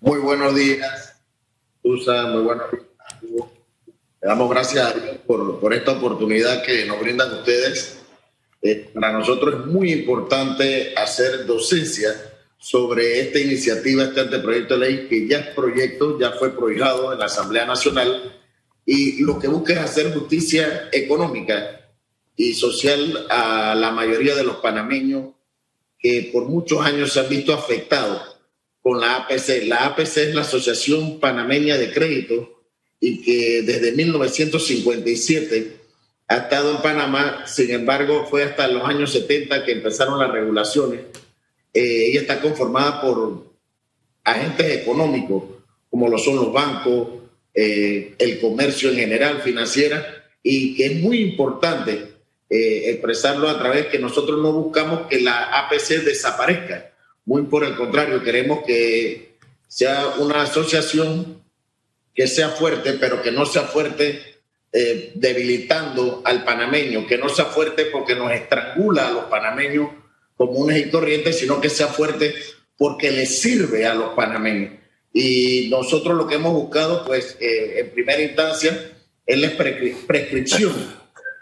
Muy buenos días, Usa, muy buenos días. Le damos gracias por, por esta oportunidad que nos brindan ustedes. Eh, para nosotros es muy importante hacer docencia sobre esta iniciativa, este anteproyecto de ley que ya es proyecto, ya fue prohijado en la Asamblea Nacional y lo que busca es hacer justicia económica y social a la mayoría de los panameños que por muchos años se han visto afectados con la APC. La APC es la Asociación Panameña de Crédito y que desde 1957 ha estado en Panamá, sin embargo fue hasta los años 70 que empezaron las regulaciones. Eh, ella está conformada por agentes económicos, como lo son los bancos, eh, el comercio en general, financiera, y que es muy importante eh, expresarlo a través que nosotros no buscamos que la APC desaparezca, muy por el contrario, queremos que sea una asociación que sea fuerte, pero que no sea fuerte eh, debilitando al panameño, que no sea fuerte porque nos estrangula a los panameños comunes y corrientes, sino que sea fuerte porque le sirve a los panameños. Y nosotros lo que hemos buscado, pues, eh, en primera instancia, es la prescripción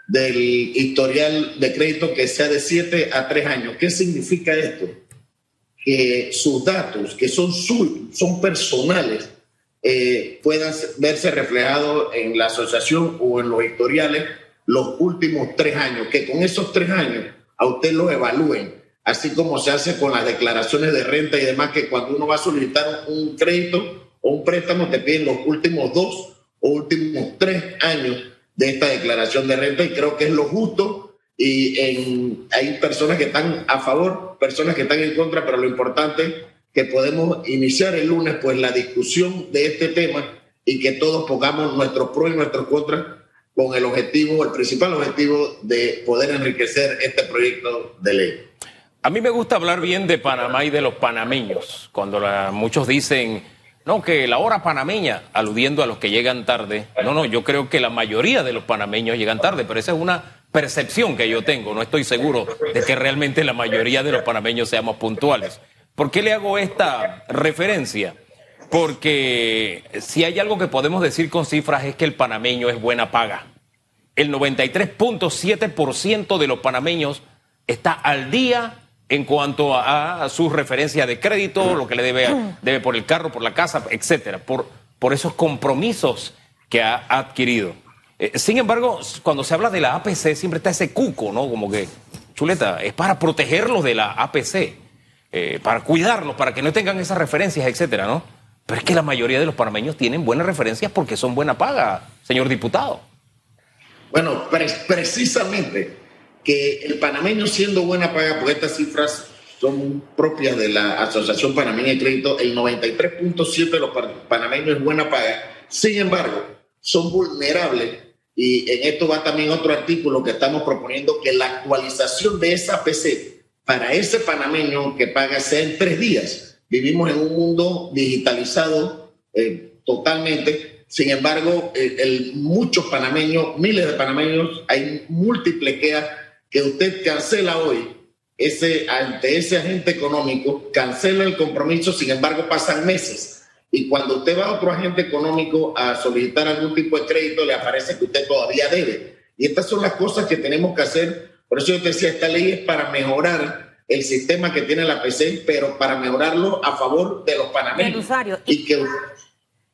del historial de crédito que sea de 7 a 3 años. ¿Qué significa esto? Que sus datos, que son, son personales, eh, puedan verse reflejados en la asociación o en los historiales los últimos tres años, que con esos tres años a usted lo evalúen, así como se hace con las declaraciones de renta y demás, que cuando uno va a solicitar un crédito o un préstamo te piden los últimos dos o últimos tres años de esta declaración de renta y creo que es lo justo y hay personas que están a favor, personas que están en contra, pero lo importante es que podemos iniciar el lunes pues la discusión de este tema y que todos pongamos nuestros pros y nuestros contras con el objetivo, el principal objetivo de poder enriquecer este proyecto de ley. A mí me gusta hablar bien de Panamá y de los panameños, cuando muchos dicen, no, que la hora panameña, aludiendo a los que llegan tarde. No, no, yo creo que la mayoría de los panameños llegan tarde, pero esa es una percepción que yo tengo, no estoy seguro de que realmente la mayoría de los panameños seamos puntuales. ¿Por qué le hago esta referencia? Porque si hay algo que podemos decir con cifras es que el panameño es buena paga. El 93.7% de los panameños está al día en cuanto a, su referencia de crédito, lo que le debe, debe por el carro, por la casa, etcétera, por, por esos compromisos que ha adquirido. Eh, sin embargo, cuando se habla de la APC, siempre está ese cuco, ¿no? Como que, chuleta, es para protegerlos de la APC, eh, para cuidarlos, para que no tengan esas referencias, etcétera, ¿no? Pero es que la mayoría de los panameños tienen buenas referencias porque son buena paga, señor diputado. Bueno, precisamente que el panameño siendo buena paga, porque estas cifras son propias de la Asociación Panameña de Crédito, el 93.7 de los panameños es buena paga. Sin embargo, son vulnerables y en esto va también otro artículo que estamos proponiendo, que la actualización de esa PC para ese panameño que paga sea en tres días. Vivimos en un mundo digitalizado eh, totalmente. Sin embargo, muchos panameños, miles de panameños, hay múltiples quejas que usted cancela hoy ese, ante ese agente económico, cancela el compromiso, sin embargo pasan meses y cuando usted va a otro agente económico a solicitar algún tipo de crédito, le aparece que usted todavía debe. Y estas son las cosas que tenemos que hacer. Por eso yo te decía, esta ley es para mejorar el sistema que tiene la PC, pero para mejorarlo a favor de los panameños. Y, que,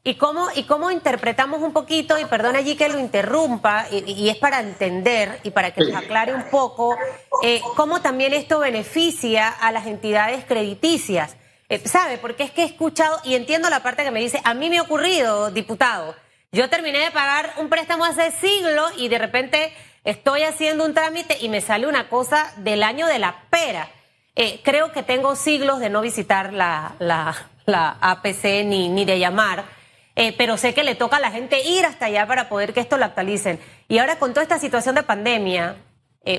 ¿Y cómo, ¿Y cómo interpretamos un poquito, y perdón allí que lo interrumpa, y, es para entender y para que nos aclare un poco, eh, cómo también esto beneficia a las entidades crediticias? Eh, ¿Sabe? Porque es que he escuchado y entiendo la parte que me dice, a mí me ha ocurrido, diputado, yo terminé de pagar un préstamo hace siglos y de repente estoy haciendo un trámite y me sale una cosa del año de la pera. Eh, creo que tengo siglos de no visitar la, APC ni, ni de llamar, eh, pero sé que le toca a la gente ir hasta allá para poder que esto lo actualicen. Y ahora con toda esta situación de pandemia,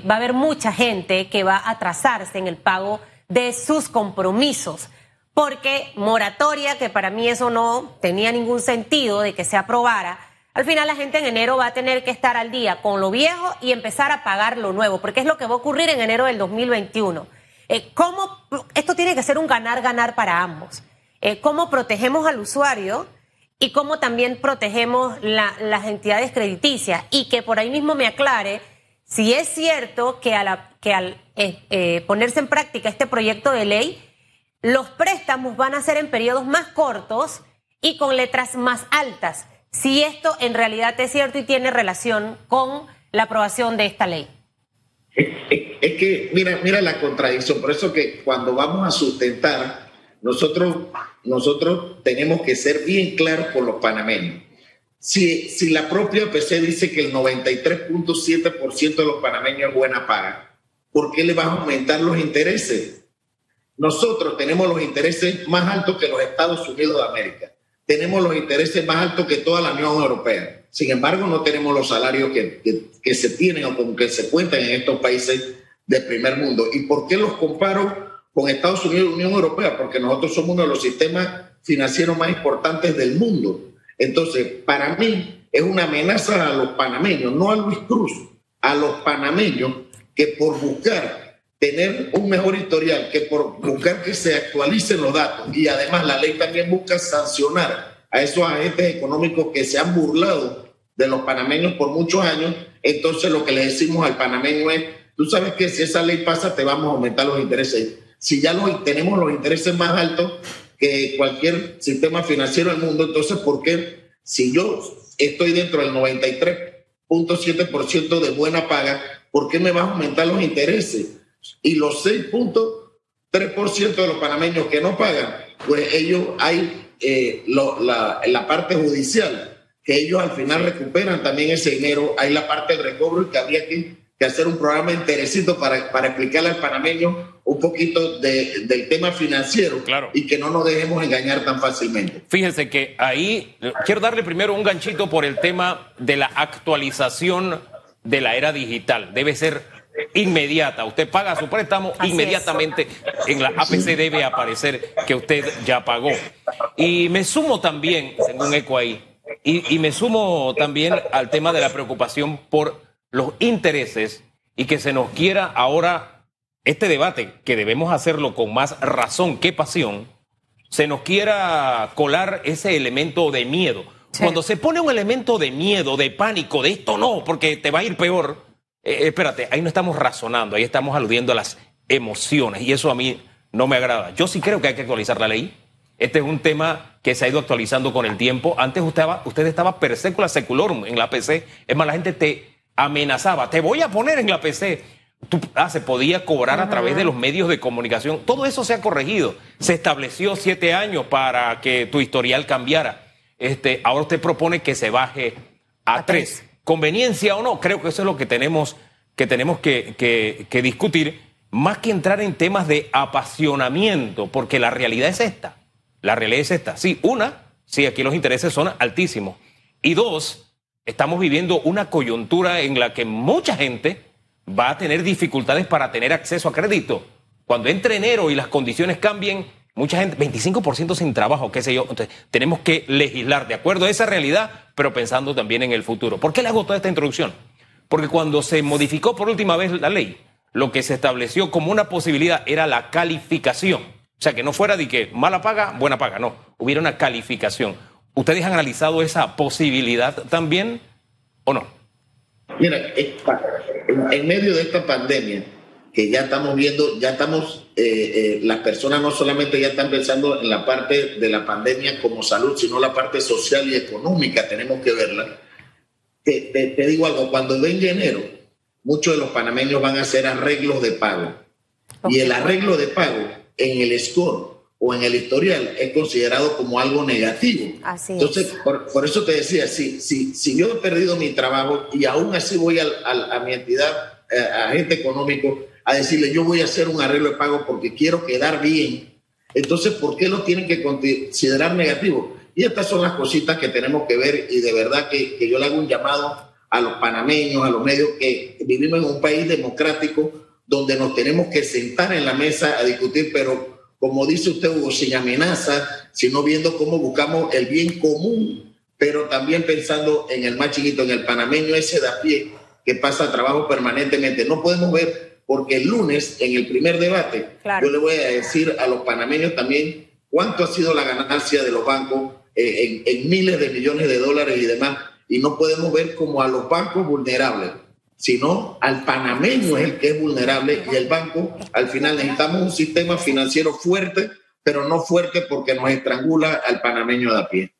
va a haber mucha gente que va a atrasarse en el pago de sus compromisos porque moratoria, que para mí eso no tenía ningún sentido de que se aprobara, al final la gente en enero va a tener que estar al día con lo viejo y empezar a pagar lo nuevo, porque es lo que va a ocurrir en enero del 2021. Eh, ¿Cómo? Esto tiene que ser un ganar-ganar para ambos. eh, cómo protegemos al usuario y cómo también protegemos las entidades crediticias y que por ahí mismo me aclare si es cierto que, que al eh, eh, ponerse en práctica este proyecto de ley, los préstamos van a ser en periodos más cortos y con letras más altas. Si esto en realidad es cierto y tiene relación con la aprobación de esta ley. Es que, mira, mira la contradicción. Por eso que cuando vamos a sustentar, nosotros, nosotros tenemos que ser bien claros con los panameños. Si, si la propia PC dice que el 93.7% de los panameños es buena paga, ¿por qué le vas a aumentar los intereses? Nosotros tenemos los intereses más altos que los Estados Unidos de América. Tenemos los intereses más altos que toda la Unión Europea. Sin embargo, no tenemos los salarios que, que, se tienen o con que se cuentan en estos países del primer mundo. ¿Y por qué los comparo con Estados Unidos y Unión Europea? Porque nosotros somos uno de los sistemas financieros más importantes del mundo. Entonces, para mí es una amenaza a los panameños, no a Luis Cruz, a los panameños que por buscar tener un mejor historial, que por buscar que se actualicen los datos y además la ley también busca sancionar a esos agentes económicos que se han burlado de los panameños por muchos años, entonces lo que le decimos al panameño es, tú sabes que si esa ley pasa te vamos a aumentar los intereses. Si ya tenemos los intereses más altos que cualquier sistema financiero del mundo, entonces ¿por qué si yo estoy dentro del 93.7% de buena paga, ¿por qué me va a aumentar los intereses? Y los 6.3% de los panameños que no pagan, pues ellos hay eh, la, la parte judicial que ellos al final recuperan también ese dinero. Hay la parte del recobro y que habría que, hacer un programa interesante para, para explicarle al panameño un poquito del tema financiero claro. y que no nos dejemos engañar tan fácilmente. Fíjense que ahí quiero darle primero un ganchito por el tema de la actualización de la era digital. Debe ser inmediata. Usted paga su préstamo, inmediatamente en la APC debe aparecer que usted ya pagó. Y me sumo también, tengo un eco ahí, y, me sumo también al tema de la preocupación por los intereses y que se nos quiera ahora este debate, que debemos hacerlo con más razón que pasión, se nos quiera colar ese elemento de miedo. Cuando se pone un elemento de miedo, de pánico, de esto no, porque te va a ir peor, eh, espérate, ahí no estamos razonando, ahí estamos aludiendo a las emociones y eso a mí no me agrada. Yo sí creo que hay que actualizar la ley, este es un tema que se ha ido actualizando con el tiempo. Antes usted estaba, usted estaba per secula seculorum en la PC. Es más, la gente te amenazaba, te voy a poner en la PC. Tú, ah, se podía cobrar a través de los medios de comunicación. Todo eso se ha corregido. Se estableció siete años para que tu historial cambiara. Este, ahora usted propone que se baje a, tres. ¿Conveniencia o no? Creo que eso es lo que tenemos que, tenemos que, que discutir, más que entrar en temas de apasionamiento, porque la realidad es esta. La realidad es esta. Sí, una, sí, aquí los intereses son altísimos. Y dos, estamos viviendo una coyuntura en la que mucha gente va a tener dificultades para tener acceso a crédito. Cuando entre enero y las condiciones cambien, mucha gente, 25% sin trabajo, qué sé yo. Entonces, tenemos que legislar de acuerdo a esa realidad, pero pensando también en el futuro. ¿Por qué le hago toda esta introducción? Porque cuando se modificó por última vez la ley, lo que se estableció como una posibilidad era la calificación. O sea, que no fuera de que mala paga, buena paga, no. Hubiera una calificación. ¿Ustedes han analizado esa posibilidad también o no? Mira, en medio de esta pandemia, que ya estamos viendo, ya estamos, eh, eh, las personas no solamente ya están pensando en la parte de la pandemia como salud, sino la parte social y económica, tenemos que verla. Te, te digo algo, cuando venga enero, muchos de los panameños van a hacer arreglos de pago. Y el arreglo de pago en el score o en el historial es considerado como algo negativo. Entonces, por, eso te decía, si, si, si yo he perdido mi trabajo y aún así voy a mi entidad, eh, agente económico, a decirle yo voy a hacer un arreglo de pago porque quiero quedar bien, entonces, ¿por qué lo tienen que considerar negativo? Y estas son las cositas que tenemos que ver y de verdad que, que yo le hago un llamado a los panameños, a los medios, que vivimos en un país democrático donde nos tenemos que sentar en la mesa a discutir, pero como dice usted, Hugo, sin amenaza, sino viendo cómo buscamos el bien común, pero también pensando en el más chiquito, en el panameño ese de a pie que pasa trabajo permanentemente. No podemos ver, porque el lunes, en el primer debate, yo le voy a decir a los panameños también cuánto ha sido la ganancia de los bancos eh, en, miles de millones de dólares y demás, y no podemos ver como a los bancos vulnerables, sino al panameño es el que es vulnerable y el banco, al final necesitamos un sistema financiero fuerte, pero no fuerte porque nos estrangula al panameño de a pie.